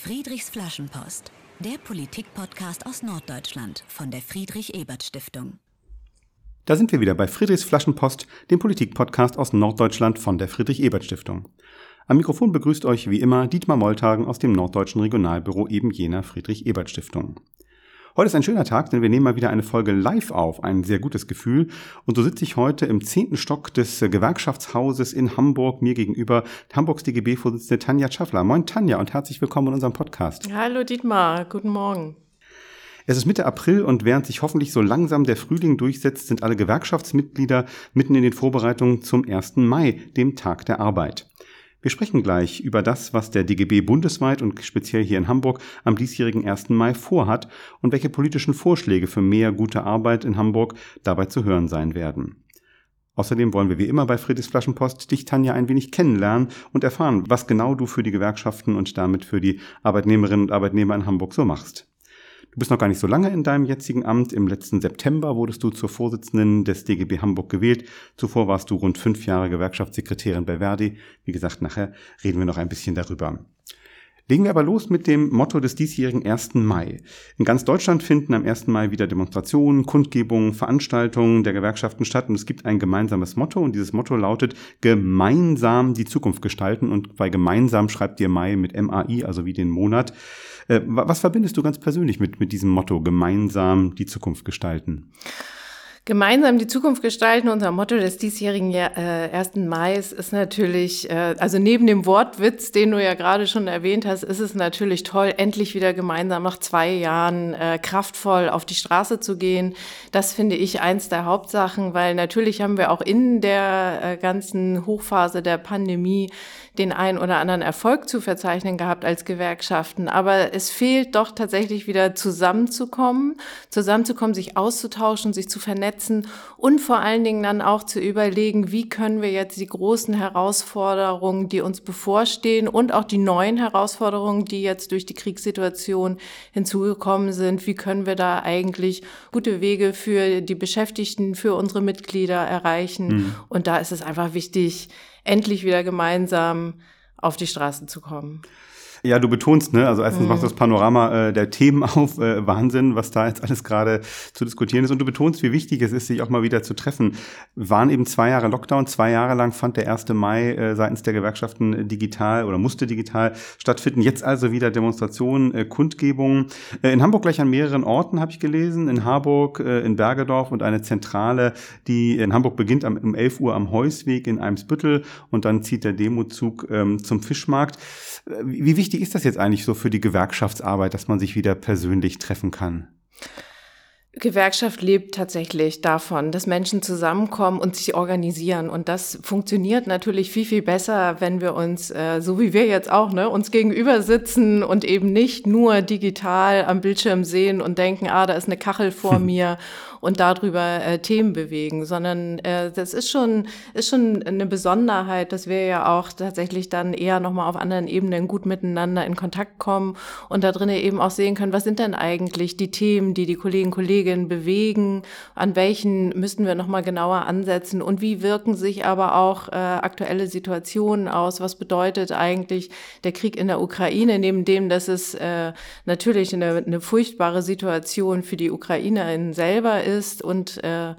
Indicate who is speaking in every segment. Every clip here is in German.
Speaker 1: Friedrichs Flaschenpost, der Politikpodcast aus Norddeutschland von der Friedrich-Ebert-Stiftung.
Speaker 2: Da sind wir wieder bei Friedrichs Flaschenpost, dem Politikpodcast aus Norddeutschland von der Friedrich-Ebert-Stiftung. Am Mikrofon begrüßt euch wie immer Dietmar Molltagen aus dem Norddeutschen Regionalbüro eben jener Friedrich-Ebert-Stiftung. Heute ist ein schöner Tag, denn wir nehmen mal wieder eine Folge live auf. Ein sehr gutes Gefühl. Und so sitze ich heute im zehnten Stock des Gewerkschaftshauses in Hamburg. Mir gegenüber Hamburgs DGB-Vorsitzende Tanja Schaffler. Moin Tanja und herzlich willkommen in unserem Podcast.
Speaker 3: Hallo Dietmar, guten Morgen.
Speaker 2: Es ist Mitte April und während sich hoffentlich so langsam der Frühling durchsetzt, sind alle Gewerkschaftsmitglieder mitten in den Vorbereitungen zum 1. Mai, dem Tag der Arbeit. Wir sprechen gleich über das, was der DGB bundesweit und speziell hier in Hamburg am diesjährigen 1. Mai vorhat und welche politischen Vorschläge für mehr gute Arbeit in Hamburg dabei zu hören sein werden. Außerdem wollen wir wie immer bei Friedrichs Flaschenpost dich, Tanja, ein wenig kennenlernen und erfahren, was genau du für die Gewerkschaften und damit für die Arbeitnehmerinnen und Arbeitnehmer in Hamburg so machst. Du bist noch gar nicht so lange in deinem jetzigen Amt. Im letzten September wurdest du zur Vorsitzenden des DGB Hamburg gewählt. Zuvor warst du rund fünf Jahre Gewerkschaftssekretärin bei Verdi. Wie gesagt, nachher reden wir noch ein bisschen darüber. Legen wir aber los mit dem Motto des diesjährigen 1. Mai. In ganz Deutschland finden am 1. Mai wieder Demonstrationen, Kundgebungen, Veranstaltungen der Gewerkschaften statt und es gibt ein gemeinsames Motto und dieses Motto lautet gemeinsam die Zukunft gestalten und bei gemeinsam schreibt ihr Mai mit MAI, also wie den Monat. Äh, was verbindest du ganz persönlich mit, mit diesem Motto gemeinsam die Zukunft gestalten?
Speaker 3: Gemeinsam die Zukunft gestalten, unser Motto des diesjährigen äh, 1. Mai ist natürlich, äh, also neben dem Wortwitz, den du ja gerade schon erwähnt hast, ist es natürlich toll, endlich wieder gemeinsam nach zwei Jahren äh, kraftvoll auf die Straße zu gehen. Das finde ich eins der Hauptsachen, weil natürlich haben wir auch in der äh, ganzen Hochphase der Pandemie den einen oder anderen Erfolg zu verzeichnen gehabt als Gewerkschaften. Aber es fehlt doch tatsächlich wieder zusammenzukommen, zusammenzukommen, sich auszutauschen, sich zu vernetzen und vor allen Dingen dann auch zu überlegen, wie können wir jetzt die großen Herausforderungen, die uns bevorstehen und auch die neuen Herausforderungen, die jetzt durch die Kriegssituation hinzugekommen sind, wie können wir da eigentlich gute Wege für die Beschäftigten, für unsere Mitglieder erreichen. Mhm. Und da ist es einfach wichtig, endlich wieder gemeinsam auf die Straßen zu kommen.
Speaker 2: Ja, du betonst, ne? Also erstens mhm. machst du das Panorama äh, der Themen auf, äh, Wahnsinn, was da jetzt alles gerade zu diskutieren ist. Und du betonst, wie wichtig es ist, sich auch mal wieder zu treffen. Waren eben zwei Jahre Lockdown, zwei Jahre lang fand der 1. Mai äh, seitens der Gewerkschaften digital oder musste digital stattfinden. Jetzt also wieder Demonstrationen, äh, Kundgebungen. Äh, in Hamburg gleich an mehreren Orten habe ich gelesen. In Harburg, äh, in Bergedorf und eine Zentrale, die in Hamburg beginnt am, um 11 Uhr am Heusweg in Eimsbüttel und dann zieht der Demozug ähm, zum Fischmarkt. Wie wichtig ist das jetzt eigentlich so für die Gewerkschaftsarbeit, dass man sich wieder persönlich treffen kann?
Speaker 3: Gewerkschaft lebt tatsächlich davon, dass Menschen zusammenkommen und sich organisieren. Und das funktioniert natürlich viel, viel besser, wenn wir uns, äh, so wie wir jetzt auch, ne, uns gegenüber sitzen und eben nicht nur digital am Bildschirm sehen und denken, ah, da ist eine Kachel vor mir und darüber äh, Themen bewegen, sondern äh, das ist schon, ist schon eine Besonderheit, dass wir ja auch tatsächlich dann eher nochmal auf anderen Ebenen gut miteinander in Kontakt kommen und da drinnen eben auch sehen können, was sind denn eigentlich die Themen, die die Kolleginnen Kollegen bewegen, an welchen müssten wir nochmal genauer ansetzen und wie wirken sich aber auch äh, aktuelle Situationen aus, was bedeutet eigentlich der Krieg in der Ukraine, neben dem, dass es äh, natürlich eine, eine furchtbare Situation für die Ukrainerinnen selber ist und äh,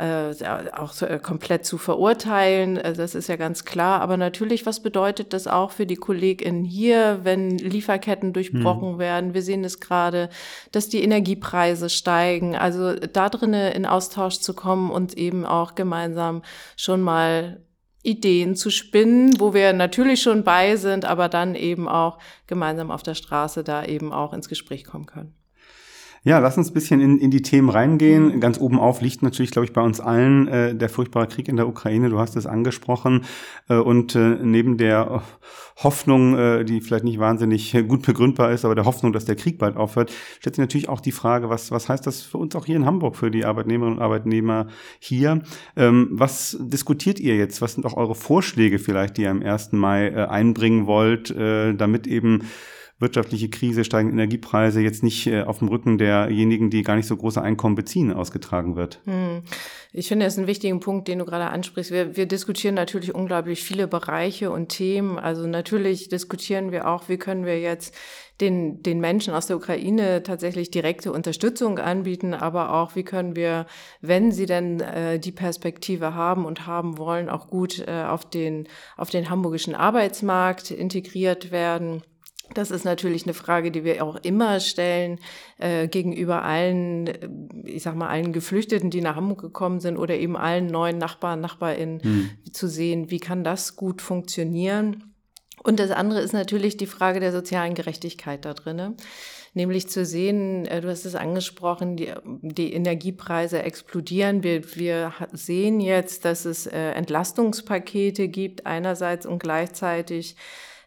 Speaker 3: äh, auch so, äh, komplett zu verurteilen. Äh, das ist ja ganz klar. Aber natürlich, was bedeutet das auch für die KollegInnen hier, wenn Lieferketten durchbrochen hm. werden? Wir sehen es gerade, dass die Energiepreise steigen. Also da drinnen in Austausch zu kommen und eben auch gemeinsam schon mal Ideen zu spinnen, wo wir natürlich schon bei sind, aber dann eben auch gemeinsam auf der Straße da eben auch ins Gespräch kommen können.
Speaker 2: Ja, lass uns ein bisschen in, in die Themen reingehen. Ganz oben auf liegt natürlich, glaube ich, bei uns allen äh, der furchtbare Krieg in der Ukraine. Du hast es angesprochen. Äh, und äh, neben der Hoffnung, äh, die vielleicht nicht wahnsinnig gut begründbar ist, aber der Hoffnung, dass der Krieg bald aufhört, stellt sich natürlich auch die Frage, was, was heißt das für uns auch hier in Hamburg, für die Arbeitnehmerinnen und Arbeitnehmer hier? Ähm, was diskutiert ihr jetzt? Was sind auch eure Vorschläge vielleicht, die ihr am 1. Mai äh, einbringen wollt, äh, damit eben wirtschaftliche Krise, steigende Energiepreise jetzt nicht äh, auf dem Rücken derjenigen, die gar nicht so große Einkommen beziehen, ausgetragen wird. Hm.
Speaker 3: Ich finde, das ist ein wichtiger Punkt, den du gerade ansprichst. Wir, wir diskutieren natürlich unglaublich viele Bereiche und Themen. Also natürlich diskutieren wir auch, wie können wir jetzt den, den Menschen aus der Ukraine tatsächlich direkte Unterstützung anbieten, aber auch, wie können wir, wenn sie denn äh, die Perspektive haben und haben wollen, auch gut äh, auf, den, auf den hamburgischen Arbeitsmarkt integriert werden. Das ist natürlich eine Frage, die wir auch immer stellen äh, gegenüber allen, äh, ich sag mal, allen Geflüchteten, die nach Hamburg gekommen sind oder eben allen neuen Nachbarn, Nachbarinnen hm. zu sehen, wie kann das gut funktionieren. Und das andere ist natürlich die Frage der sozialen Gerechtigkeit da drin. Nämlich zu sehen, äh, du hast es angesprochen, die, die Energiepreise explodieren. Wir, wir sehen jetzt, dass es äh, Entlastungspakete gibt einerseits und gleichzeitig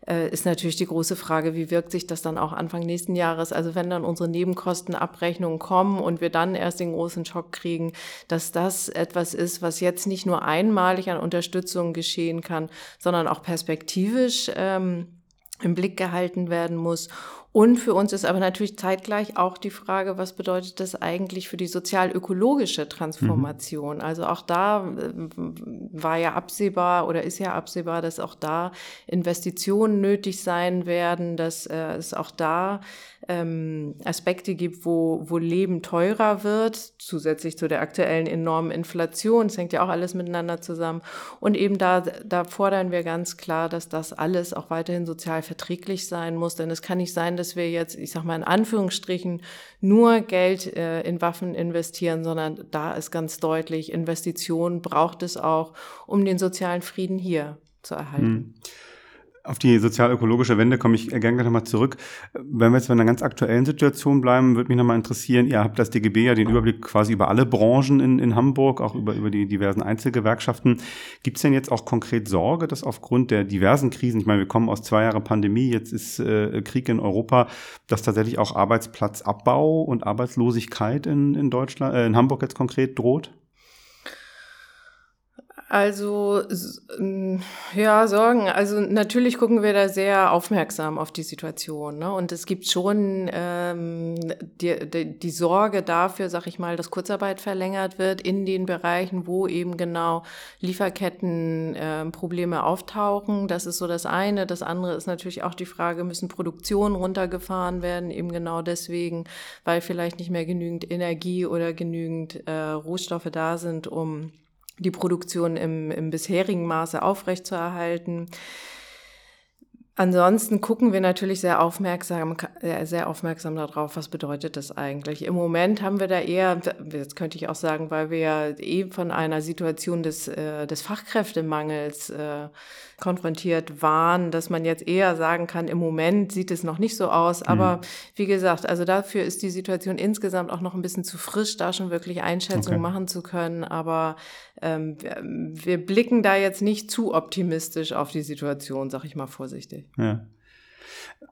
Speaker 3: äh, ist natürlich die große Frage, wie wirkt sich das dann auch Anfang nächsten Jahres? Also wenn dann unsere Nebenkostenabrechnungen kommen und wir dann erst den großen Schock kriegen, dass das etwas ist, was jetzt nicht nur einmalig an Unterstützung geschehen kann, sondern auch perspektivisch ähm, im Blick gehalten werden muss und für uns ist aber natürlich zeitgleich auch die Frage, was bedeutet das eigentlich für die sozial-ökologische Transformation? Mhm. Also auch da äh, war ja absehbar oder ist ja absehbar, dass auch da Investitionen nötig sein werden, dass äh, es auch da ähm, Aspekte gibt, wo, wo Leben teurer wird, zusätzlich zu der aktuellen enormen Inflation. Es hängt ja auch alles miteinander zusammen. Und eben da, da fordern wir ganz klar, dass das alles auch weiterhin sozial verträglich sein muss. Denn es kann nicht sein, dass wir jetzt, ich sag mal in Anführungsstrichen, nur Geld äh, in Waffen investieren, sondern da ist ganz deutlich, Investitionen braucht es auch, um den sozialen Frieden hier zu erhalten. Hm.
Speaker 2: Auf die sozial-ökologische Wende komme ich gerne nochmal zurück. Wenn wir jetzt bei einer ganz aktuellen Situation bleiben, würde mich nochmal interessieren, ihr habt das DGB ja den Überblick quasi über alle Branchen in, in Hamburg, auch über, über die diversen Einzelgewerkschaften. Gibt es denn jetzt auch konkret Sorge, dass aufgrund der diversen Krisen, ich meine, wir kommen aus zwei Jahren Pandemie, jetzt ist äh, Krieg in Europa, dass tatsächlich auch Arbeitsplatzabbau und Arbeitslosigkeit in, in Deutschland, äh, in Hamburg jetzt konkret droht?
Speaker 3: Also ja, Sorgen. Also natürlich gucken wir da sehr aufmerksam auf die Situation. Ne? Und es gibt schon ähm, die, die, die Sorge dafür, sag ich mal, dass Kurzarbeit verlängert wird in den Bereichen, wo eben genau Lieferketten äh, Probleme auftauchen. Das ist so das eine. Das andere ist natürlich auch die Frage, müssen Produktionen runtergefahren werden, eben genau deswegen, weil vielleicht nicht mehr genügend Energie oder genügend äh, Rohstoffe da sind, um die Produktion im, im bisherigen Maße aufrechtzuerhalten. Ansonsten gucken wir natürlich sehr aufmerksam, sehr aufmerksam darauf, was bedeutet das eigentlich. Im Moment haben wir da eher, jetzt könnte ich auch sagen, weil wir ja eben von einer Situation des, äh, des Fachkräftemangels äh, konfrontiert waren, dass man jetzt eher sagen kann, im Moment sieht es noch nicht so aus. Mhm. Aber wie gesagt, also dafür ist die Situation insgesamt auch noch ein bisschen zu frisch, da schon wirklich Einschätzungen okay. machen zu können. Aber ähm, wir blicken da jetzt nicht zu optimistisch auf die Situation, sag ich mal vorsichtig.
Speaker 2: Ja.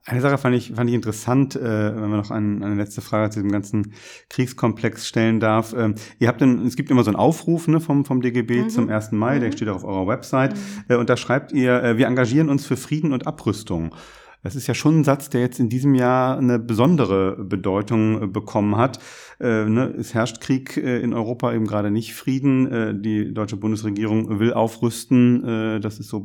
Speaker 2: Eine Sache fand ich, fand ich interessant, äh, wenn man noch ein, eine letzte Frage zu diesem ganzen Kriegskomplex stellen darf. Ähm, ihr habt denn, es gibt immer so einen Aufruf ne, vom, vom DGB mhm. zum 1. Mai, mhm. der steht auch auf eurer Website. Mhm. Äh, und da schreibt ihr, äh, wir engagieren uns für Frieden und Abrüstung. Das ist ja schon ein Satz, der jetzt in diesem Jahr eine besondere Bedeutung äh, bekommen hat. Äh, ne, es herrscht Krieg äh, in Europa, eben gerade nicht Frieden. Äh, die deutsche Bundesregierung will aufrüsten. Das ist so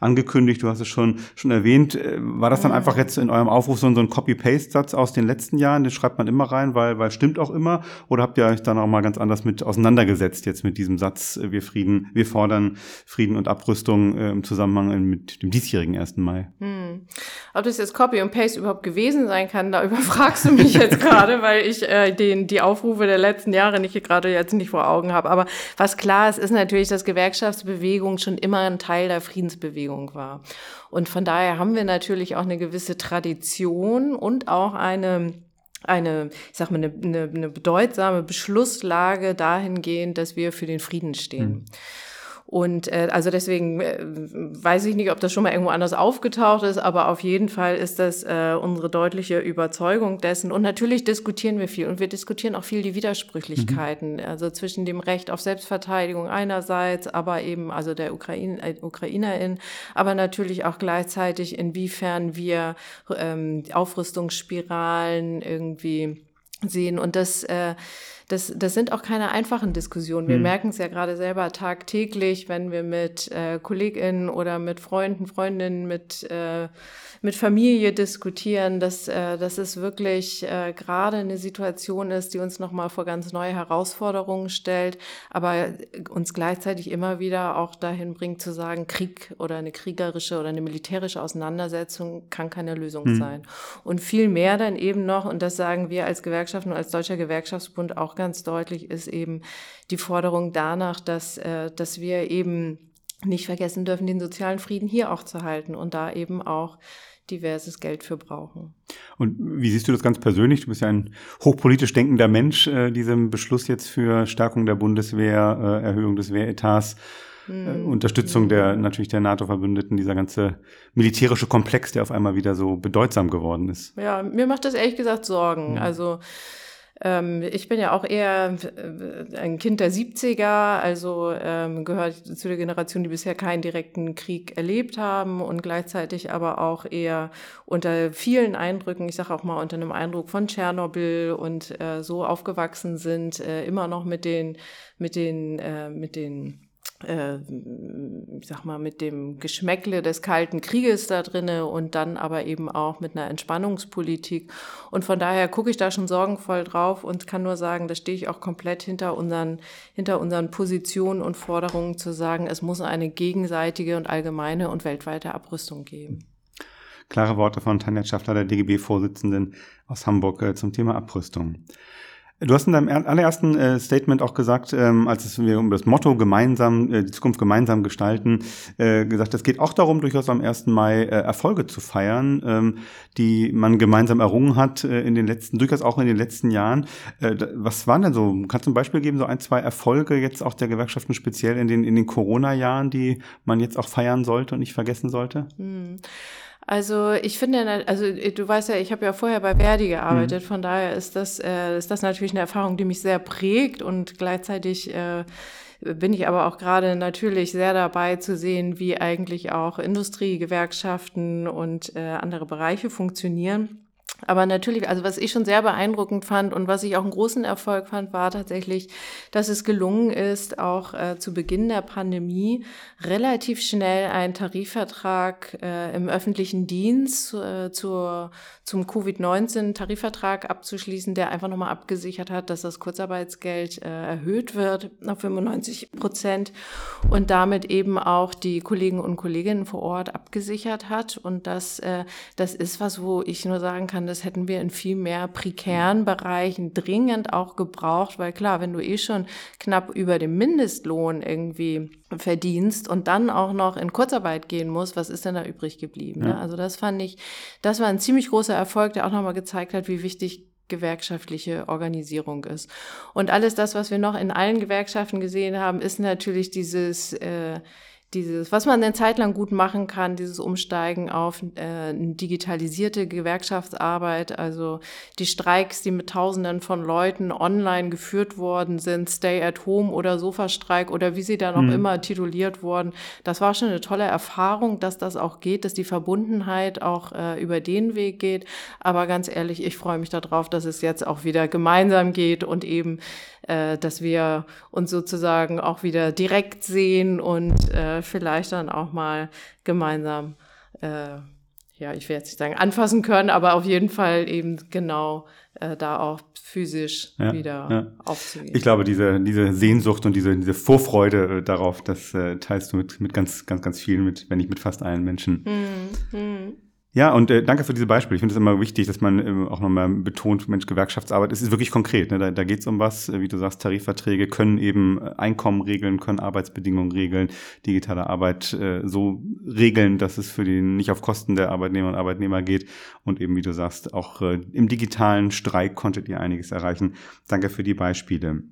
Speaker 2: angekündigt. Du hast es schon, schon erwähnt. Äh, war das dann einfach jetzt in eurem Aufruf so, so ein Copy-Paste-Satz aus den letzten Jahren? Den schreibt man immer rein, weil, weil stimmt auch immer. Oder habt ihr euch dann auch mal ganz anders mit auseinandergesetzt jetzt mit diesem Satz? Wir Frieden, wir fordern Frieden und Abrüstung im Zusammenhang mit dem diesjährigen 1. Mai. Hm.
Speaker 3: Ob das jetzt Copy und Paste überhaupt gewesen sein kann, da überfragst du mich jetzt gerade, weil ich äh, den, die Aufrufe der letzten Jahre nicht gerade jetzt nicht vor Augen habe. Aber was klar ist, ist natürlich, dass Gewerkschaftsbewegung schon immer ein Teil der Friedensbewegung war. Und von daher haben wir natürlich auch eine gewisse Tradition und auch eine eine, ich sag mal, eine, eine, bedeutsame Beschlusslage dahingehend, dass wir für den Frieden stehen. Mhm. Und äh, also deswegen äh, weiß ich nicht, ob das schon mal irgendwo anders aufgetaucht ist, aber auf jeden Fall ist das äh, unsere deutliche Überzeugung dessen. Und natürlich diskutieren wir viel und wir diskutieren auch viel die Widersprüchlichkeiten, mhm. also zwischen dem Recht auf Selbstverteidigung einerseits, aber eben also der Ukraine, äh, Ukrainerin, aber natürlich auch gleichzeitig, inwiefern wir ähm, Aufrüstungsspiralen irgendwie sehen. Und das äh, das, das sind auch keine einfachen Diskussionen. Wir hm. merken es ja gerade selber tagtäglich, wenn wir mit äh, KollegInnen oder mit Freunden, Freundinnen, mit, äh, mit Familie diskutieren, dass, äh, dass es wirklich äh, gerade eine Situation ist, die uns nochmal vor ganz neue Herausforderungen stellt, aber uns gleichzeitig immer wieder auch dahin bringt zu sagen, Krieg oder eine kriegerische oder eine militärische Auseinandersetzung kann keine Lösung hm. sein. Und viel mehr dann eben noch, und das sagen wir als Gewerkschaften und als Deutscher Gewerkschaftsbund auch ganz deutlich, ist eben die Forderung danach, dass, äh, dass wir eben nicht vergessen dürfen, den sozialen Frieden hier auch zu halten und da eben auch diverses Geld für brauchen.
Speaker 2: Und wie siehst du das ganz persönlich? Du bist ja ein hochpolitisch denkender Mensch, äh, diesem Beschluss jetzt für Stärkung der Bundeswehr, äh, Erhöhung des Wehretats, äh, hm. Unterstützung der natürlich der NATO-Verbündeten, dieser ganze militärische Komplex, der auf einmal wieder so bedeutsam geworden ist.
Speaker 3: Ja, mir macht das ehrlich gesagt Sorgen. Hm. Also ähm, ich bin ja auch eher äh, ein Kind der 70er, also ähm, gehört zu der Generation, die bisher keinen direkten Krieg erlebt haben und gleichzeitig aber auch eher unter vielen Eindrücken, ich sage auch mal unter einem Eindruck von Tschernobyl und äh, so aufgewachsen sind, äh, immer noch mit den, mit den, äh, mit den äh, ich sag mal, mit dem Geschmäckle des Kalten Krieges da drinne und dann aber eben auch mit einer Entspannungspolitik. Und von daher gucke ich da schon sorgenvoll drauf und kann nur sagen, da stehe ich auch komplett hinter unseren, hinter unseren Positionen und Forderungen zu sagen, es muss eine gegenseitige und allgemeine und weltweite Abrüstung geben.
Speaker 2: Klare Worte von Tanja Schaffler, der DGB-Vorsitzenden aus Hamburg äh, zum Thema Abrüstung. Du hast in deinem allerersten äh, Statement auch gesagt, ähm, als wir um das Motto gemeinsam, äh, die Zukunft gemeinsam gestalten, äh, gesagt, es geht auch darum, durchaus am 1. Mai äh, Erfolge zu feiern, ähm, die man gemeinsam errungen hat äh, in den letzten, durchaus auch in den letzten Jahren. Äh, was waren denn so, kannst du ein Beispiel geben, so ein, zwei Erfolge jetzt auch der Gewerkschaften speziell in den, in den Corona-Jahren, die man jetzt auch feiern sollte und nicht vergessen sollte? Hm.
Speaker 3: Also ich finde, also du weißt ja, ich habe ja vorher bei Verdi gearbeitet, mhm. von daher ist das, äh, ist das natürlich eine Erfahrung, die mich sehr prägt und gleichzeitig äh, bin ich aber auch gerade natürlich sehr dabei zu sehen, wie eigentlich auch Industrie, Gewerkschaften und äh, andere Bereiche funktionieren. Aber natürlich, also was ich schon sehr beeindruckend fand und was ich auch einen großen Erfolg fand, war tatsächlich, dass es gelungen ist, auch äh, zu Beginn der Pandemie relativ schnell einen Tarifvertrag äh, im öffentlichen Dienst äh, zur, zum Covid-19-Tarifvertrag abzuschließen, der einfach nochmal abgesichert hat, dass das Kurzarbeitsgeld äh, erhöht wird auf 95 Prozent und damit eben auch die Kollegen und Kolleginnen vor Ort abgesichert hat. Und das, äh, das ist was, wo ich nur sagen kann, das hätten wir in viel mehr prekären Bereichen dringend auch gebraucht, weil klar, wenn du eh schon knapp über dem Mindestlohn irgendwie verdienst und dann auch noch in Kurzarbeit gehen musst, was ist denn da übrig geblieben? Ne? Ja. Also das fand ich, das war ein ziemlich großer Erfolg, der auch nochmal gezeigt hat, wie wichtig gewerkschaftliche Organisierung ist. Und alles das, was wir noch in allen Gewerkschaften gesehen haben, ist natürlich dieses äh, dieses, was man eine Zeit lang gut machen kann, dieses Umsteigen auf äh, digitalisierte Gewerkschaftsarbeit, also die Streiks, die mit Tausenden von Leuten online geführt worden sind, Stay at Home oder Sofastreik oder wie sie dann auch mhm. immer tituliert wurden, das war schon eine tolle Erfahrung, dass das auch geht, dass die Verbundenheit auch äh, über den Weg geht. Aber ganz ehrlich, ich freue mich darauf, dass es jetzt auch wieder gemeinsam geht und eben äh, dass wir uns sozusagen auch wieder direkt sehen und äh, vielleicht dann auch mal gemeinsam, äh, ja, ich will jetzt nicht sagen anfassen können, aber auf jeden Fall eben genau äh, da auch physisch ja, wieder ja. aufzugehen.
Speaker 2: Ich glaube, diese, diese Sehnsucht und diese, diese Vorfreude äh, darauf, das äh, teilst du mit, mit ganz, ganz, ganz vielen, mit, wenn nicht mit fast allen Menschen. Mm, mm. Ja, und äh, danke für diese Beispiele. Ich finde es immer wichtig, dass man äh, auch nochmal betont, Mensch, Gewerkschaftsarbeit, es ist wirklich konkret. Ne? Da, da geht es um was, wie du sagst, Tarifverträge können eben äh, Einkommen regeln, können Arbeitsbedingungen regeln, digitale Arbeit äh, so regeln, dass es für die nicht auf Kosten der Arbeitnehmer und Arbeitnehmer geht. Und eben, wie du sagst, auch äh, im digitalen Streik konntet ihr einiges erreichen. Danke für die Beispiele.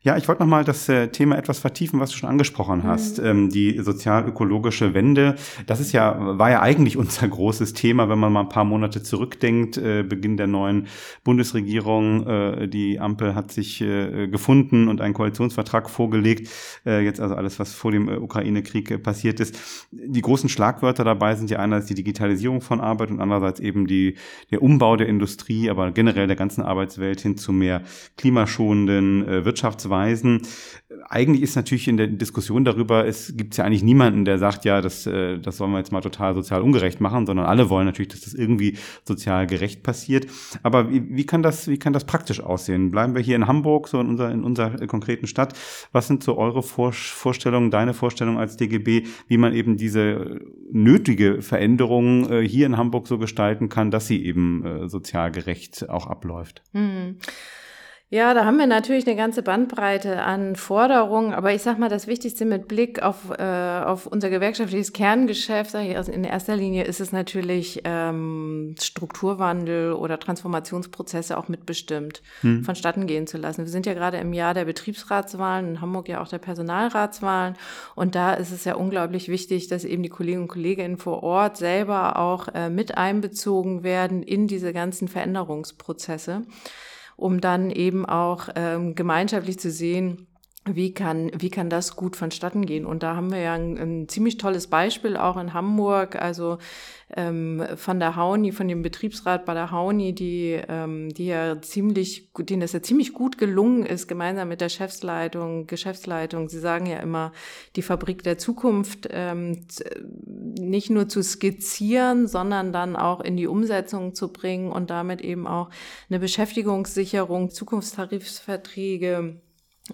Speaker 2: Ja, ich wollte nochmal das äh, Thema etwas vertiefen, was du schon angesprochen hast. Mhm. Ähm, die sozial-ökologische Wende. Das ist ja, war ja eigentlich unser großes Thema, wenn man mal ein paar Monate zurückdenkt. Äh, Beginn der neuen Bundesregierung. Äh, die Ampel hat sich äh, gefunden und einen Koalitionsvertrag vorgelegt. Äh, jetzt also alles, was vor dem äh, Ukraine-Krieg passiert ist. Die großen Schlagwörter dabei sind ja einerseits die Digitalisierung von Arbeit und andererseits eben die, der Umbau der Industrie, aber generell der ganzen Arbeitswelt hin zu mehr klimaschonenden Wirtschafts Verhaltensweisen. Eigentlich ist natürlich in der Diskussion darüber, es gibt ja eigentlich niemanden, der sagt, ja, das, äh, das sollen wir jetzt mal total sozial ungerecht machen, sondern alle wollen natürlich, dass das irgendwie sozial gerecht passiert. Aber wie, wie kann das, wie kann das praktisch aussehen? Bleiben wir hier in Hamburg, so in unserer, in unserer konkreten Stadt. Was sind so eure Vor Vorstellungen, deine Vorstellung als DGB, wie man eben diese nötige Veränderung äh, hier in Hamburg so gestalten kann, dass sie eben äh, sozial gerecht auch abläuft?
Speaker 3: Mhm. Ja, da haben wir natürlich eine ganze Bandbreite an Forderungen, aber ich sage mal, das Wichtigste mit Blick auf, äh, auf unser gewerkschaftliches Kerngeschäft, sag ich, also in erster Linie ist es natürlich ähm, Strukturwandel oder Transformationsprozesse auch mitbestimmt hm. vonstatten gehen zu lassen. Wir sind ja gerade im Jahr der Betriebsratswahlen, in Hamburg ja auch der Personalratswahlen und da ist es ja unglaublich wichtig, dass eben die Kolleginnen und Kollegen vor Ort selber auch äh, mit einbezogen werden in diese ganzen Veränderungsprozesse um dann eben auch ähm, gemeinschaftlich zu sehen, wie kann, wie kann das gut vonstatten gehen? Und da haben wir ja ein, ein ziemlich tolles Beispiel auch in Hamburg, also ähm, von der Hauni, von dem Betriebsrat bei der Hauni, die, ähm, die ja ziemlich, denen das ja ziemlich gut gelungen ist, gemeinsam mit der Chefsleitung, Geschäftsleitung. Sie sagen ja immer, die Fabrik der Zukunft ähm, nicht nur zu skizzieren, sondern dann auch in die Umsetzung zu bringen und damit eben auch eine Beschäftigungssicherung, Zukunftstarifverträge,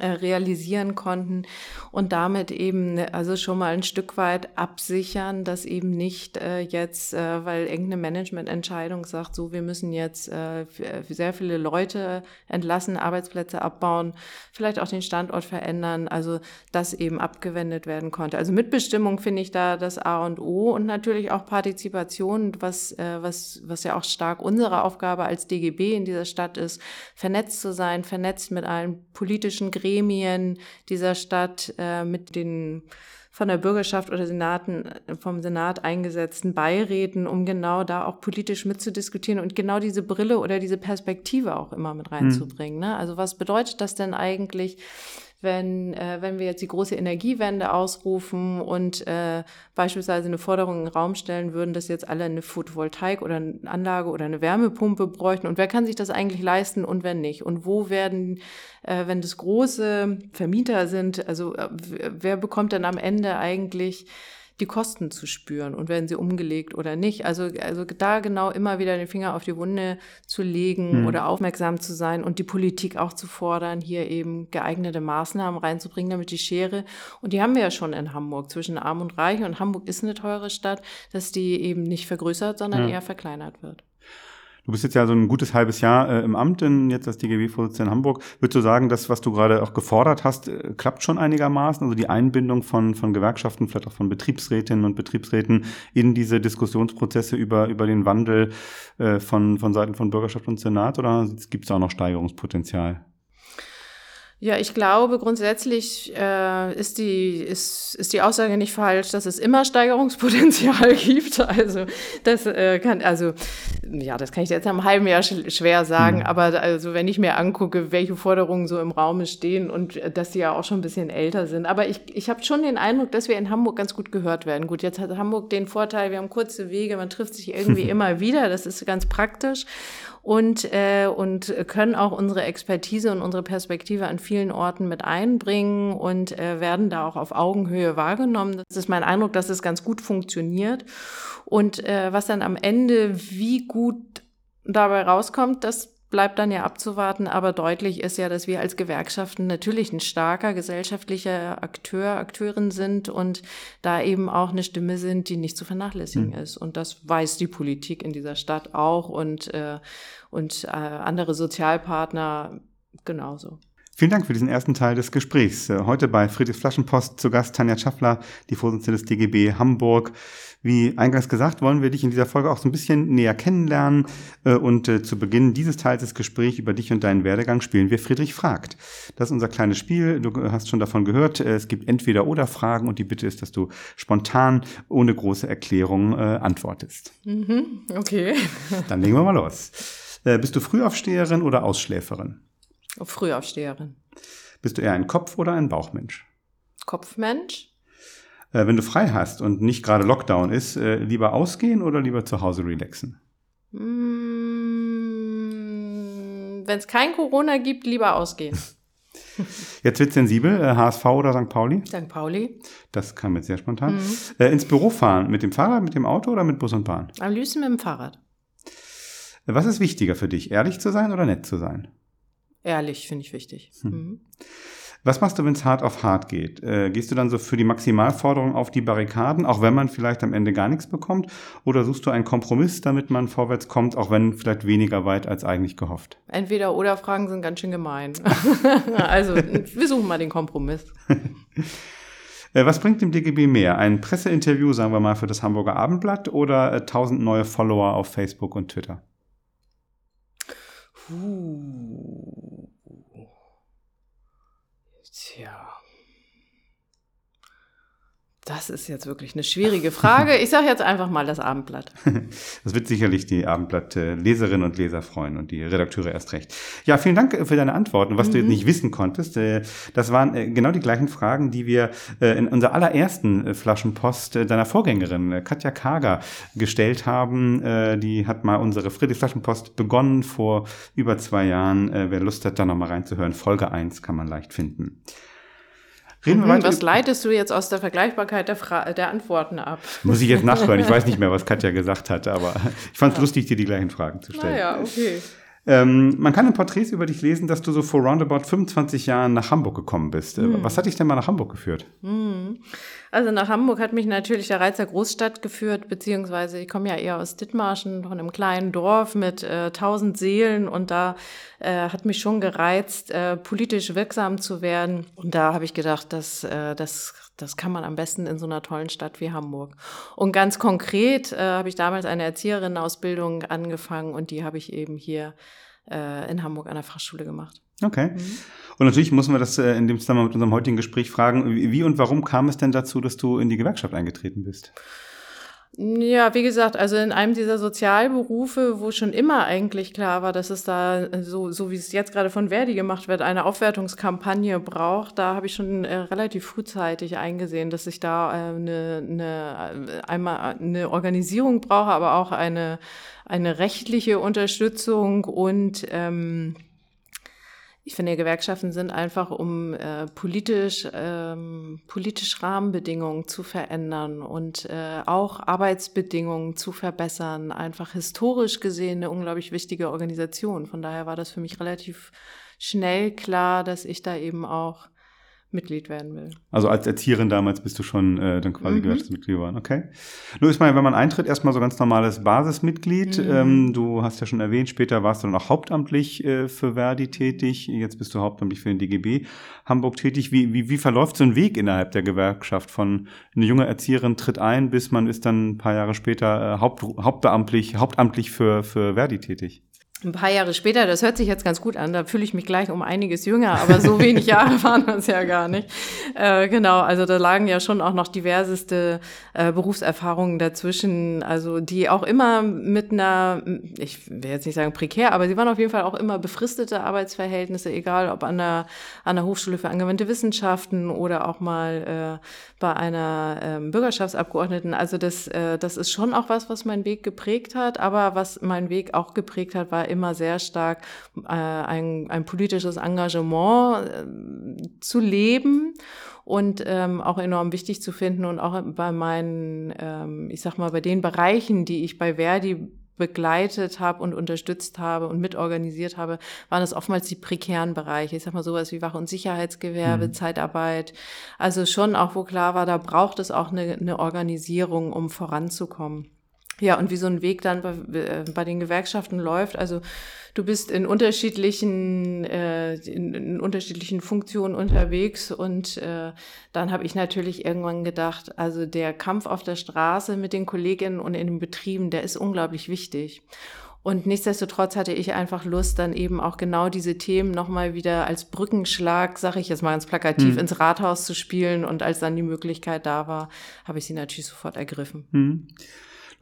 Speaker 3: realisieren konnten und damit eben also schon mal ein Stück weit absichern, dass eben nicht äh, jetzt, äh, weil irgendeine Managemententscheidung sagt, so wir müssen jetzt äh, sehr viele Leute entlassen, Arbeitsplätze abbauen, vielleicht auch den Standort verändern, also das eben abgewendet werden konnte. Also Mitbestimmung finde ich da das A und O und natürlich auch Partizipation, was, äh, was, was ja auch stark unsere Aufgabe als DGB in dieser Stadt ist, vernetzt zu sein, vernetzt mit allen politischen Gremien dieser Stadt äh, mit den von der Bürgerschaft oder Senaten, vom Senat eingesetzten Beiräten, um genau da auch politisch mitzudiskutieren und genau diese Brille oder diese Perspektive auch immer mit hm. reinzubringen. Mhm. Ne? Also was bedeutet das denn eigentlich, wenn, äh, wenn wir jetzt die große Energiewende ausrufen und äh, beispielsweise eine Forderung in den Raum stellen würden, dass jetzt alle eine Photovoltaik oder eine Anlage oder eine Wärmepumpe bräuchten. Und wer kann sich das eigentlich leisten und wer nicht? Und wo werden, äh, wenn das große Vermieter sind, also äh, wer bekommt dann am Ende eigentlich die Kosten zu spüren und werden sie umgelegt oder nicht. Also, also da genau immer wieder den Finger auf die Wunde zu legen mhm. oder aufmerksam zu sein und die Politik auch zu fordern, hier eben geeignete Maßnahmen reinzubringen, damit die Schere, und die haben wir ja schon in Hamburg, zwischen Arm und Reich, und Hamburg ist eine teure Stadt, dass die eben nicht vergrößert, sondern ja. eher verkleinert wird.
Speaker 2: Du bist jetzt ja so ein gutes halbes Jahr äh, im Amt, in, jetzt als DGB-Vorsitzender in Hamburg. Würdest du sagen, das, was du gerade auch gefordert hast, äh, klappt schon einigermaßen? Also die Einbindung von, von Gewerkschaften, vielleicht auch von Betriebsrätinnen und Betriebsräten in diese Diskussionsprozesse über, über den Wandel äh, von, von Seiten von Bürgerschaft und Senat oder gibt es auch noch Steigerungspotenzial?
Speaker 3: Ja, ich glaube, grundsätzlich äh, ist, die, ist, ist die Aussage nicht falsch, dass es immer Steigerungspotenzial gibt. Also das äh, kann, also ja, das kann ich jetzt einem halben Jahr sch schwer sagen, mhm. aber also wenn ich mir angucke, welche Forderungen so im Raum stehen und äh, dass die ja auch schon ein bisschen älter sind. Aber ich, ich habe schon den Eindruck, dass wir in Hamburg ganz gut gehört werden. Gut, jetzt hat Hamburg den Vorteil, wir haben kurze Wege, man trifft sich irgendwie immer wieder, das ist ganz praktisch und, äh, und können auch unsere Expertise und unsere Perspektive an vielen Orten mit einbringen und äh, werden da auch auf Augenhöhe wahrgenommen. Das ist mein Eindruck, dass es ganz gut funktioniert. Und äh, was dann am Ende wie gut dabei rauskommt, das bleibt dann ja abzuwarten, aber deutlich ist ja, dass wir als Gewerkschaften natürlich ein starker gesellschaftlicher Akteur, Akteurin sind und da eben auch eine Stimme sind, die nicht zu vernachlässigen mhm. ist. Und das weiß die Politik in dieser Stadt auch und, äh, und äh, andere Sozialpartner genauso.
Speaker 2: Vielen Dank für diesen ersten Teil des Gesprächs. Heute bei Friedrichs Flaschenpost zu Gast Tanja Schaffler, die Vorsitzende des DGB Hamburg. Wie eingangs gesagt, wollen wir dich in dieser Folge auch so ein bisschen näher kennenlernen. Äh, und äh, zu Beginn dieses Teils des Gesprächs über dich und deinen Werdegang spielen wir Friedrich fragt. Das ist unser kleines Spiel. Du hast schon davon gehört. Es gibt entweder oder Fragen und die Bitte ist, dass du spontan ohne große Erklärung antwortest.
Speaker 3: Mhm, okay.
Speaker 2: Dann legen wir mal los. Bist du Frühaufsteherin oder Ausschläferin?
Speaker 3: Frühaufsteherin.
Speaker 2: Bist du eher ein Kopf- oder ein Bauchmensch?
Speaker 3: Kopfmensch.
Speaker 2: Äh, wenn du frei hast und nicht gerade Lockdown ist, äh, lieber ausgehen oder lieber zu Hause relaxen?
Speaker 3: Mm, wenn es kein Corona gibt, lieber ausgehen.
Speaker 2: Jetzt wird sensibel, äh, HSV oder St. Pauli?
Speaker 3: St. Pauli.
Speaker 2: Das kam jetzt sehr spontan. Mhm. Äh, ins Büro fahren, mit dem Fahrrad, mit dem Auto oder mit Bus und Bahn?
Speaker 3: Am liebsten mit dem Fahrrad.
Speaker 2: Was ist wichtiger für dich, ehrlich zu sein oder nett zu sein?
Speaker 3: Ehrlich finde ich wichtig. Hm. Mhm.
Speaker 2: Was machst du, wenn es hart auf hart geht? Äh, gehst du dann so für die Maximalforderung auf die Barrikaden, auch wenn man vielleicht am Ende gar nichts bekommt? Oder suchst du einen Kompromiss, damit man vorwärts kommt, auch wenn vielleicht weniger weit als eigentlich gehofft?
Speaker 3: Entweder oder Fragen sind ganz schön gemein. also wir suchen mal den Kompromiss.
Speaker 2: Äh, was bringt dem DGB mehr? Ein Presseinterview, sagen wir mal, für das Hamburger Abendblatt oder äh, 1000 neue Follower auf Facebook und Twitter?
Speaker 3: Puh. Tja. Das ist jetzt wirklich eine schwierige Frage. Ich sage jetzt einfach mal das Abendblatt.
Speaker 2: Das wird sicherlich die Abendblatt-Leserinnen und Leser freuen und die Redakteure erst recht. Ja, vielen Dank für deine Antworten. Was mhm. du jetzt mhm. nicht wissen konntest, äh, das waren äh, genau die gleichen Fragen, die wir äh, in unserer allerersten Flaschenpost deiner Vorgängerin Katja Kager gestellt haben. Die hat mal unsere Friedrich Flaschenpost begonnen vor über zwei Jahren. Wer Lust hat, da nochmal reinzuhören, Folge 1 kann man leicht finden.
Speaker 3: Reden wir mhm, weiter. Was leitest du jetzt aus der Vergleichbarkeit der, Fra der Antworten ab?
Speaker 2: Muss ich jetzt nachhören. Ich weiß nicht mehr, was Katja gesagt hat, aber ich fand es ja. lustig, dir die gleichen Fragen zu stellen.
Speaker 3: Naja, okay.
Speaker 2: Ähm, man kann in Porträts über dich lesen, dass du so vor roundabout 25 Jahren nach Hamburg gekommen bist. Mhm. Was hat dich denn mal nach Hamburg geführt?
Speaker 3: Mhm. Also nach Hamburg hat mich natürlich der Reiz der Großstadt geführt, beziehungsweise ich komme ja eher aus Dithmarschen, von einem kleinen Dorf mit äh, tausend äh, Seelen und da äh, hat mich schon gereizt, äh, politisch wirksam zu werden. Und da habe ich gedacht, dass äh, das das kann man am besten in so einer tollen Stadt wie Hamburg. Und ganz konkret äh, habe ich damals eine Erzieherin-Ausbildung angefangen und die habe ich eben hier äh, in Hamburg an der Fachschule gemacht.
Speaker 2: Okay. Mhm. Und natürlich müssen wir das äh, in dem Zusammenhang mit unserem heutigen Gespräch fragen, wie und warum kam es denn dazu, dass du in die Gewerkschaft eingetreten bist?
Speaker 3: Ja, wie gesagt, also in einem dieser Sozialberufe, wo schon immer eigentlich klar war, dass es da, so, so wie es jetzt gerade von Verdi gemacht wird, eine Aufwertungskampagne braucht, da habe ich schon äh, relativ frühzeitig eingesehen, dass ich da äh, eine, eine, einmal eine Organisierung brauche, aber auch eine, eine rechtliche Unterstützung und ähm, ich finde, Gewerkschaften sind einfach, um äh, politisch, ähm, politisch Rahmenbedingungen zu verändern und äh, auch Arbeitsbedingungen zu verbessern. Einfach historisch gesehen eine unglaublich wichtige Organisation. Von daher war das für mich relativ schnell klar, dass ich da eben auch Mitglied werden will.
Speaker 2: Also als Erzieherin damals bist du schon äh, dann quasi mhm. Gewerkschaftsmitglied geworden, okay. Nur ist mal, wenn man eintritt, erstmal so ganz normales Basismitglied. Mhm. Ähm, du hast ja schon erwähnt, später warst du dann auch hauptamtlich äh, für Verdi tätig. Jetzt bist du hauptamtlich für den DGB Hamburg tätig. Wie, wie, wie verläuft so ein Weg innerhalb der Gewerkschaft? Von eine junge Erzieherin tritt ein, bis man ist dann ein paar Jahre später äh, haupt, hauptamtlich, hauptamtlich für, für Verdi tätig?
Speaker 3: Ein paar Jahre später, das hört sich jetzt ganz gut an, da fühle ich mich gleich um einiges jünger, aber so wenig Jahre waren das ja gar nicht. Äh, genau, also da lagen ja schon auch noch diverseste äh, Berufserfahrungen dazwischen, also die auch immer mit einer, ich will jetzt nicht sagen prekär, aber sie waren auf jeden Fall auch immer befristete Arbeitsverhältnisse, egal ob an der, an der Hochschule für angewandte Wissenschaften oder auch mal äh, bei einer ähm, Bürgerschaftsabgeordneten. Also das, äh, das ist schon auch was, was meinen Weg geprägt hat, aber was meinen Weg auch geprägt hat, war immer sehr stark äh, ein, ein politisches Engagement äh, zu leben und ähm, auch enorm wichtig zu finden und auch bei meinen, ähm, ich sag mal, bei den Bereichen, die ich bei Verdi begleitet habe und unterstützt habe und mitorganisiert habe, waren das oftmals die prekären Bereiche. Ich sag mal sowas wie Wach- und Sicherheitsgewerbe, mhm. Zeitarbeit. Also schon auch, wo klar war, da braucht es auch eine, eine Organisierung, um voranzukommen. Ja, und wie so ein Weg dann bei, äh, bei den Gewerkschaften läuft. Also du bist in unterschiedlichen, äh, in, in unterschiedlichen Funktionen unterwegs und äh, dann habe ich natürlich irgendwann gedacht, also der Kampf auf der Straße mit den Kolleginnen und in den Betrieben, der ist unglaublich wichtig. Und nichtsdestotrotz hatte ich einfach Lust, dann eben auch genau diese Themen nochmal wieder als Brückenschlag, sage ich jetzt mal ganz plakativ, hm. ins Rathaus zu spielen. Und als dann die Möglichkeit da war, habe ich sie natürlich sofort ergriffen. Hm.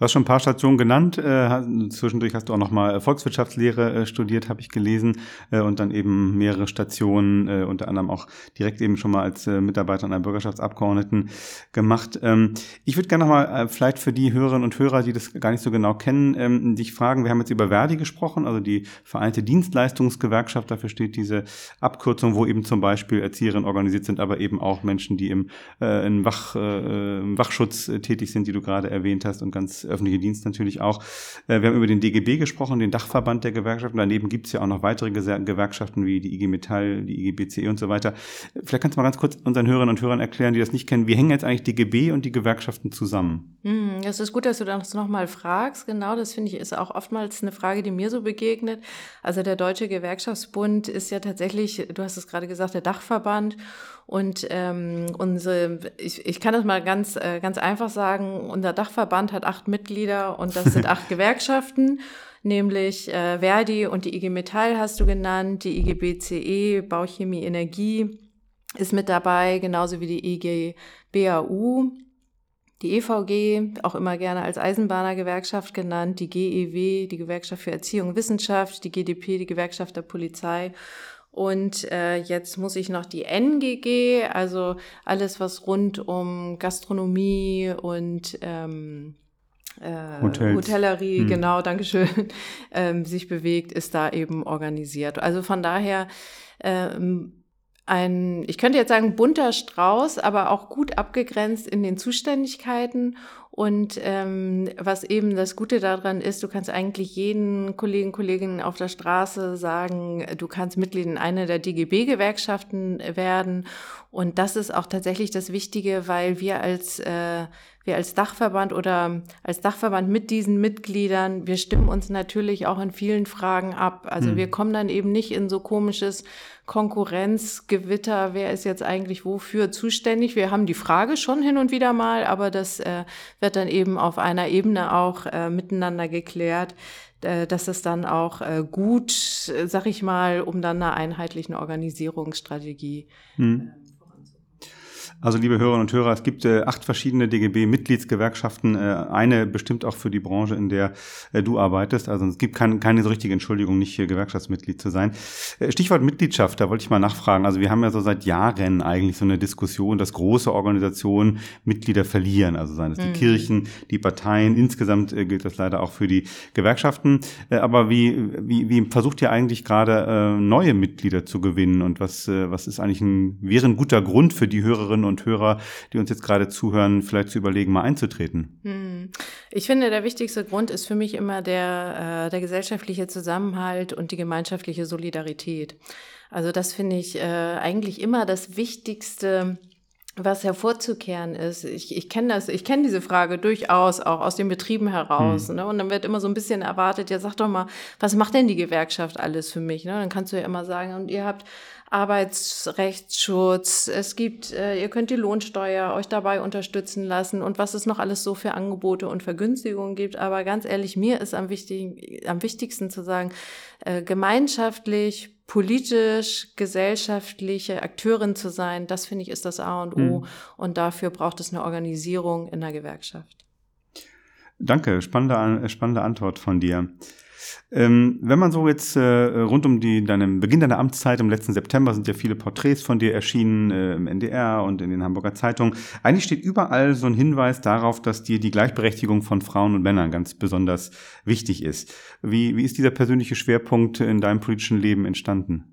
Speaker 2: Du hast schon ein paar Stationen genannt. Äh, zwischendurch hast du auch noch mal Volkswirtschaftslehre äh, studiert, habe ich gelesen, äh, und dann eben mehrere Stationen, äh, unter anderem auch direkt eben schon mal als äh, Mitarbeiter einer Bürgerschaftsabgeordneten gemacht. Ähm, ich würde gerne noch mal äh, vielleicht für die Hörerinnen und Hörer, die das gar nicht so genau kennen, ähm, dich fragen. Wir haben jetzt über Verdi gesprochen, also die Vereinte Dienstleistungsgewerkschaft. Dafür steht diese Abkürzung, wo eben zum Beispiel Erzieherinnen organisiert sind, aber eben auch Menschen, die im, äh, im, Wach, äh, im Wachschutz äh, tätig sind, die du gerade erwähnt hast und ganz öffentliche Dienst natürlich auch. Äh, wir haben über den DGB gesprochen, den Dachverband der Gewerkschaften. Daneben gibt es ja auch noch weitere Gewerkschaften wie die IG Metall, die IG BCE und so weiter. Vielleicht kannst du mal ganz kurz unseren Hörerinnen und Hörern erklären, die das nicht kennen, wie hängen jetzt eigentlich DGB und die Gewerkschaften zusammen?
Speaker 3: Hm, es ist gut, dass du das nochmal fragst. Genau, das finde ich ist auch oftmals eine Frage, die mir so begegnet. Also der Deutsche Gewerkschaftsbund ist ja tatsächlich, du hast es gerade gesagt, der Dachverband. Und ähm, unsere, ich, ich kann das mal ganz, äh, ganz einfach sagen, unser Dachverband hat acht Mitglieder und das sind acht Gewerkschaften, nämlich äh, Verdi und die IG Metall hast du genannt, die IG BCE, Bauchemie Energie ist mit dabei, genauso wie die IG BAU. Die EVG, auch immer gerne als Eisenbahnergewerkschaft genannt, die GEW, die Gewerkschaft für Erziehung und Wissenschaft, die GDP, die Gewerkschaft der Polizei und äh, jetzt muss ich noch die NGG, also alles, was rund um Gastronomie und ähm, äh, Hotellerie, hm. genau, Dankeschön, ähm, sich bewegt, ist da eben organisiert. Also von daher ähm, ein, ich könnte jetzt sagen, bunter Strauß, aber auch gut abgegrenzt in den Zuständigkeiten. Und ähm, was eben das Gute daran ist, du kannst eigentlich jeden Kollegen, Kolleginnen auf der Straße sagen, du kannst Mitglied in einer der DGB-Gewerkschaften werden. Und das ist auch tatsächlich das Wichtige, weil wir als äh, wir als Dachverband oder als Dachverband mit diesen Mitgliedern, wir stimmen uns natürlich auch in vielen Fragen ab. Also hm. wir kommen dann eben nicht in so komisches Konkurrenzgewitter, wer ist jetzt eigentlich wofür zuständig. Wir haben die Frage schon hin und wieder mal, aber das äh, wird dann eben auf einer Ebene auch äh, miteinander geklärt, äh, dass es dann auch äh, gut, sag ich mal, um dann einer einheitlichen Organisierungsstrategie hm.
Speaker 2: Also liebe Hörerinnen und Hörer, es gibt äh, acht verschiedene DGB-Mitgliedsgewerkschaften, äh, eine bestimmt auch für die Branche, in der äh, du arbeitest. Also es gibt kein, keine so richtige Entschuldigung, nicht hier Gewerkschaftsmitglied zu sein. Äh, Stichwort Mitgliedschaft, da wollte ich mal nachfragen. Also wir haben ja so seit Jahren eigentlich so eine Diskussion, dass große Organisationen Mitglieder verlieren. Also seien es die mhm. Kirchen, die Parteien. Insgesamt äh, gilt das leider auch für die Gewerkschaften. Äh, aber wie, wie, wie versucht ihr eigentlich gerade äh, neue Mitglieder zu gewinnen? Und was, äh, was ist eigentlich ein, wäre ein guter Grund für die Hörerinnen und Hörer, die uns jetzt gerade zuhören, vielleicht zu überlegen, mal einzutreten? Hm.
Speaker 3: Ich finde, der wichtigste Grund ist für mich immer der, äh, der gesellschaftliche Zusammenhalt und die gemeinschaftliche Solidarität. Also das finde ich äh, eigentlich immer das Wichtigste was hervorzukehren ist. Ich, ich kenne das, ich kenne diese Frage durchaus auch aus den Betrieben heraus. Hm. Ne? Und dann wird immer so ein bisschen erwartet, ja, sag doch mal, was macht denn die Gewerkschaft alles für mich? Ne? Dann kannst du ja immer sagen, und ihr habt Arbeitsrechtsschutz, es gibt, äh, ihr könnt die Lohnsteuer euch dabei unterstützen lassen und was es noch alles so für Angebote und Vergünstigungen gibt. Aber ganz ehrlich, mir ist am, wichtig, am wichtigsten zu sagen, äh, gemeinschaftlich, politisch, gesellschaftliche Akteurin zu sein, das finde ich ist das A und O. Mhm. Und dafür braucht es eine Organisierung in der Gewerkschaft.
Speaker 2: Danke, spannende, spannende Antwort von dir. Ähm, wenn man so jetzt äh, rund um die, deinem Beginn deiner Amtszeit im letzten September sind ja viele Porträts von dir erschienen äh, im NDR und in den Hamburger Zeitungen. Eigentlich steht überall so ein Hinweis darauf, dass dir die Gleichberechtigung von Frauen und Männern ganz besonders wichtig ist. Wie, wie ist dieser persönliche Schwerpunkt in deinem politischen Leben entstanden?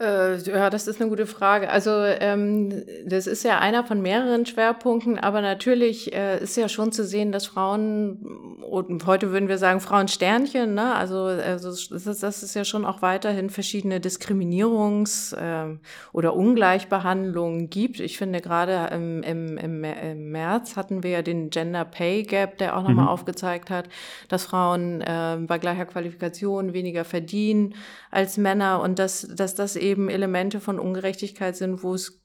Speaker 3: Äh, ja, das ist eine gute Frage. Also ähm, das ist ja einer von mehreren Schwerpunkten, aber natürlich äh, ist ja schon zu sehen, dass Frauen, und heute würden wir sagen Frauensternchen, ne? also, also das, ist, das ist ja schon auch weiterhin verschiedene Diskriminierungs- äh, oder Ungleichbehandlungen gibt. Ich finde gerade im, im, im, im März hatten wir ja den Gender Pay Gap, der auch nochmal mhm. aufgezeigt hat, dass Frauen äh, bei gleicher Qualifikation weniger verdienen als Männer und dass, dass das eben eben Elemente von Ungerechtigkeit sind, wo es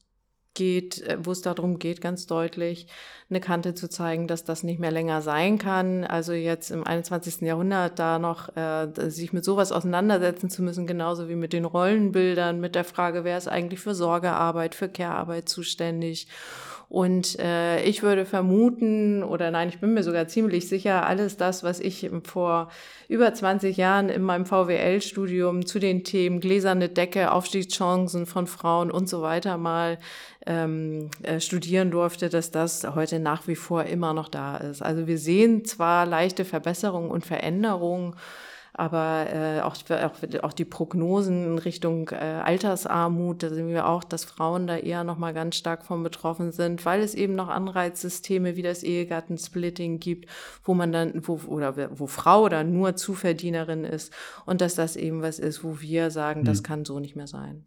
Speaker 3: geht, äh, wo es darum geht, ganz deutlich eine Kante zu zeigen, dass das nicht mehr länger sein kann. Also jetzt im 21. Jahrhundert da noch äh, sich mit sowas auseinandersetzen zu müssen, genauso wie mit den Rollenbildern, mit der Frage, wer ist eigentlich für Sorgearbeit, für Care-Arbeit zuständig und äh, ich würde vermuten, oder nein, ich bin mir sogar ziemlich sicher, alles das, was ich vor über 20 Jahren in meinem VWL-Studium zu den Themen gläserne Decke, Aufstiegschancen von Frauen und so weiter mal ähm, äh, studieren durfte, dass das heute nach wie vor immer noch da ist. Also wir sehen zwar leichte Verbesserungen und Veränderungen, aber äh, auch, auch, auch die Prognosen in Richtung äh, Altersarmut, da sehen wir auch, dass Frauen da eher nochmal ganz stark von betroffen sind, weil es eben noch Anreizsysteme wie das Ehegattensplitting gibt, wo man dann, wo, oder wo Frau dann nur Zuverdienerin ist und dass das eben was ist, wo wir sagen, mhm. das hm. kann so nicht mehr sein.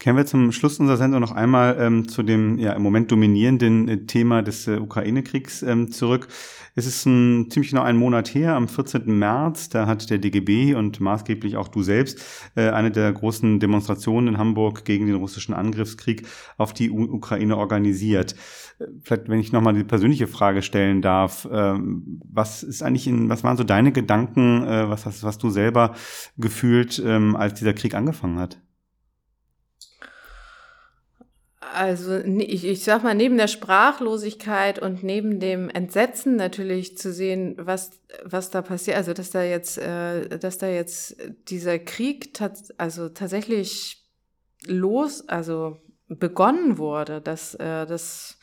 Speaker 2: Kehren wir zum Schluss unserer Sendung noch einmal ähm, zu dem ja im Moment dominierenden äh, Thema des äh, Ukraine-Kriegs ähm, zurück. Es ist ein, ziemlich genau einen Monat her, am 14. März, da hat der DGB und maßgeblich auch du selbst äh, eine der großen Demonstrationen in Hamburg gegen den russischen Angriffskrieg auf die U Ukraine organisiert. Äh, vielleicht, wenn ich nochmal die persönliche Frage stellen darf, äh, was ist eigentlich in, was waren so deine Gedanken, äh, was hast, was du selber gefühlt, ähm, als dieser Krieg angefangen hat?
Speaker 3: Also ich, ich sag mal, neben der Sprachlosigkeit und neben dem Entsetzen natürlich zu sehen, was, was da passiert, also dass da jetzt, äh, dass da jetzt dieser Krieg tats also tatsächlich los, also begonnen wurde, dass äh, das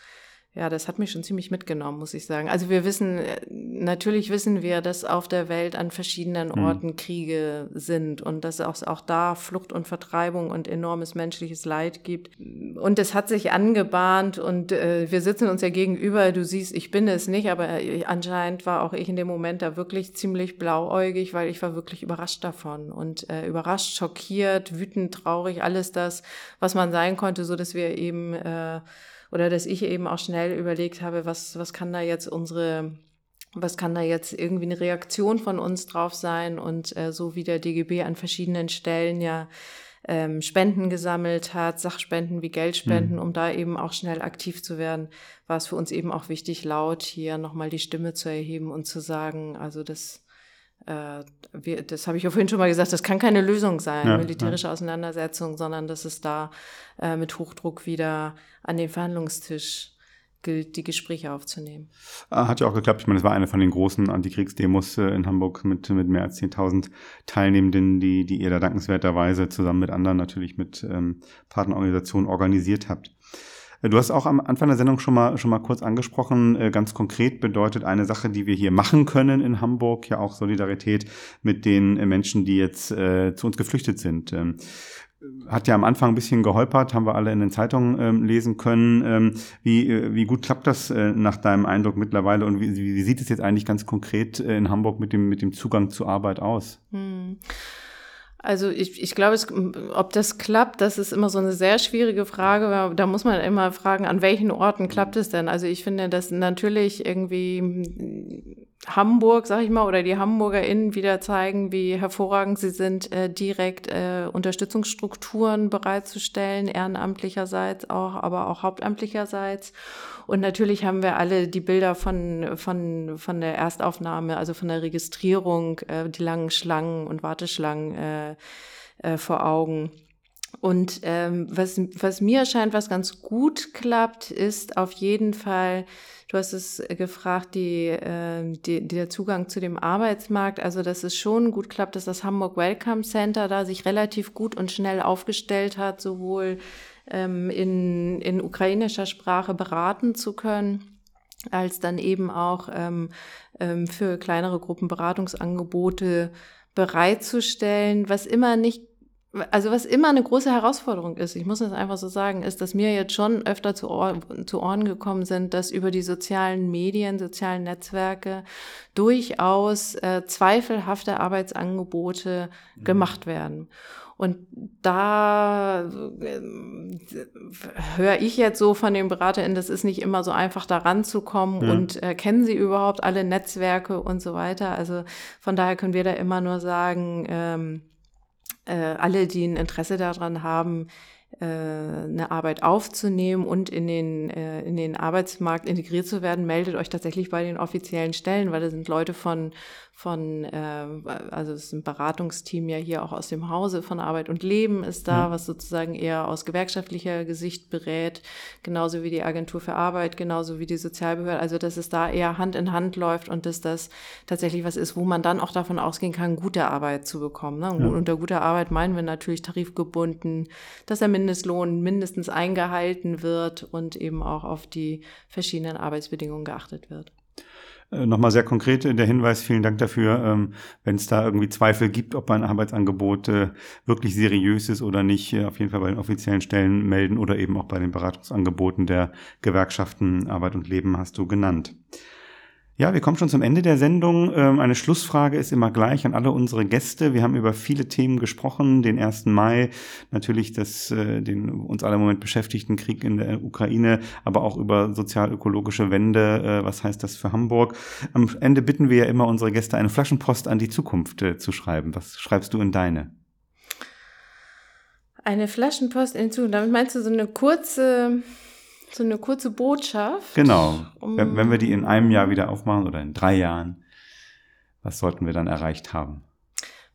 Speaker 3: ja, das hat mich schon ziemlich mitgenommen, muss ich sagen. Also wir wissen, äh, natürlich wissen wir, dass auf der Welt an verschiedenen mhm. Orten mhm. Kriege sind und dass es auch, auch da Flucht und Vertreibung und enormes menschliches Leid gibt. Und es hat sich angebahnt und äh, wir sitzen uns ja gegenüber. Du siehst, ich bin es nicht, aber äh, anscheinend war auch ich in dem Moment da wirklich ziemlich blauäugig, weil ich war wirklich überrascht davon und äh, überrascht, schockiert, wütend, traurig, alles das, was man sein konnte, so dass wir eben äh, oder dass ich eben auch schnell überlegt habe, was, was kann da jetzt unsere was kann da jetzt irgendwie eine Reaktion von uns drauf sein und äh, so wie der DGB an verschiedenen Stellen ja ähm, Spenden gesammelt hat, Sachspenden wie Geldspenden, mhm. um da eben auch schnell aktiv zu werden, war es für uns eben auch wichtig, laut hier nochmal die Stimme zu erheben und zu sagen, also das äh, wir, das habe ich ja vorhin schon mal gesagt, das kann keine Lösung sein, ja, militärische ja. Auseinandersetzung, sondern dass es da äh, mit Hochdruck wieder an den Verhandlungstisch gilt, die Gespräche aufzunehmen.
Speaker 2: Ah, hat ja auch geklappt. Ich meine, es war eine von den großen Antikriegsdemos äh, in Hamburg mit, mit mehr als 10.000 Teilnehmenden, die, die ihr da dankenswerterweise zusammen mit anderen natürlich mit ähm, Partnerorganisationen organisiert habt. Du hast auch am Anfang der Sendung schon mal, schon mal kurz angesprochen, äh, ganz konkret bedeutet eine Sache, die wir hier machen können in Hamburg, ja auch Solidarität mit den äh, Menschen, die jetzt äh, zu uns geflüchtet sind. Ähm, hat ja am Anfang ein bisschen geholpert, haben wir alle in den Zeitungen ähm, lesen können. Ähm, wie, äh, wie gut klappt das äh, nach deinem Eindruck mittlerweile und wie, wie sieht es jetzt eigentlich ganz konkret in Hamburg mit dem, mit dem Zugang zur Arbeit aus? Hm.
Speaker 3: Also ich, ich glaube, es, ob das klappt, das ist immer so eine sehr schwierige Frage. Da muss man immer fragen, an welchen Orten klappt es denn? Also ich finde, dass natürlich irgendwie Hamburg, sag ich mal, oder die HamburgerInnen wieder zeigen, wie hervorragend sie sind, äh, direkt äh, Unterstützungsstrukturen bereitzustellen, ehrenamtlicherseits auch, aber auch hauptamtlicherseits. Und natürlich haben wir alle die Bilder von, von, von der Erstaufnahme, also von der Registrierung, äh, die langen Schlangen und Warteschlangen äh, äh, vor Augen. Und ähm, was, was mir scheint, was ganz gut klappt, ist auf jeden Fall, du hast es gefragt, die, äh, die, der Zugang zu dem Arbeitsmarkt. Also, dass es schon gut klappt, dass das Hamburg Welcome Center da sich relativ gut und schnell aufgestellt hat, sowohl ähm, in, in ukrainischer Sprache beraten zu können, als dann eben auch ähm, ähm, für kleinere Gruppen Beratungsangebote bereitzustellen, was immer nicht also was immer eine große Herausforderung ist, ich muss das einfach so sagen, ist, dass mir jetzt schon öfter zu, Ohr, zu Ohren gekommen sind, dass über die sozialen Medien, sozialen Netzwerke durchaus äh, zweifelhafte Arbeitsangebote mhm. gemacht werden. Und da äh, höre ich jetzt so von den BeraterInnen, das ist nicht immer so einfach da ranzukommen ja. und äh, kennen sie überhaupt alle Netzwerke und so weiter. Also von daher können wir da immer nur sagen, ähm, äh, alle, die ein Interesse daran haben, äh, eine Arbeit aufzunehmen und in den, äh, in den Arbeitsmarkt integriert zu werden, meldet euch tatsächlich bei den offiziellen Stellen, weil da sind Leute von, von äh, also es ist ein Beratungsteam ja hier auch aus dem Hause von Arbeit und Leben ist da, was sozusagen eher aus gewerkschaftlicher Gesicht berät, genauso wie die Agentur für Arbeit, genauso wie die Sozialbehörde, also dass es da eher Hand in Hand läuft und dass das tatsächlich was ist, wo man dann auch davon ausgehen kann, gute Arbeit zu bekommen. Ne? Ja. Unter guter Arbeit meinen wir natürlich tarifgebunden, dass der Mindestlohn mindestens eingehalten wird und eben auch auf die verschiedenen Arbeitsbedingungen geachtet wird.
Speaker 2: Äh, nochmal sehr konkret der Hinweis, vielen Dank dafür. Ähm, Wenn es da irgendwie Zweifel gibt, ob ein Arbeitsangebot äh, wirklich seriös ist oder nicht, äh, auf jeden Fall bei den offiziellen Stellen melden oder eben auch bei den Beratungsangeboten der Gewerkschaften Arbeit und Leben hast du genannt. Ja, wir kommen schon zum Ende der Sendung. Ähm, eine Schlussfrage ist immer gleich an alle unsere Gäste. Wir haben über viele Themen gesprochen. Den 1. Mai, natürlich das, äh, den uns alle im Moment beschäftigten Krieg in der Ukraine, aber auch über sozial-ökologische Wende. Äh, was heißt das für Hamburg? Am Ende bitten wir ja immer unsere Gäste, eine Flaschenpost an die Zukunft äh, zu schreiben. Was schreibst du in deine?
Speaker 3: Eine Flaschenpost in die Zukunft. Damit meinst du so eine kurze so eine kurze Botschaft.
Speaker 2: Genau. Um wenn, wenn wir die in einem Jahr wieder aufmachen oder in drei Jahren, was sollten wir dann erreicht haben?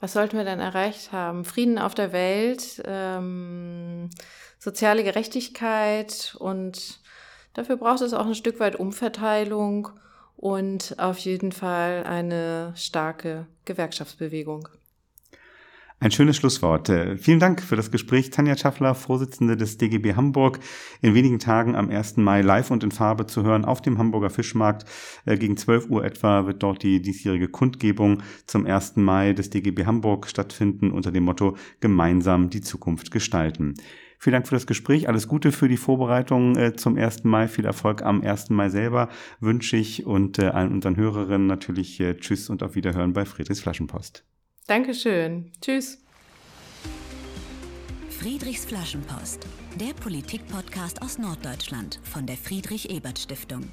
Speaker 3: Was sollten wir dann erreicht haben? Frieden auf der Welt, ähm, soziale Gerechtigkeit und dafür braucht es auch ein Stück weit Umverteilung und auf jeden Fall eine starke Gewerkschaftsbewegung.
Speaker 2: Ein schönes Schlusswort. Äh, vielen Dank für das Gespräch. Tanja Schaffler, Vorsitzende des DGB Hamburg, in wenigen Tagen am 1. Mai live und in Farbe zu hören auf dem Hamburger Fischmarkt. Äh, gegen 12 Uhr etwa wird dort die diesjährige Kundgebung zum 1. Mai des DGB Hamburg stattfinden unter dem Motto Gemeinsam die Zukunft gestalten. Vielen Dank für das Gespräch. Alles Gute für die Vorbereitung äh, zum 1. Mai. Viel Erfolg am 1. Mai selber wünsche ich und allen unseren Hörerinnen natürlich Tschüss und auf Wiederhören bei Friedrichs Flaschenpost.
Speaker 3: Dankeschön. Tschüss.
Speaker 1: Friedrichs Flaschenpost, der Politik-Podcast aus Norddeutschland von der Friedrich-Ebert-Stiftung.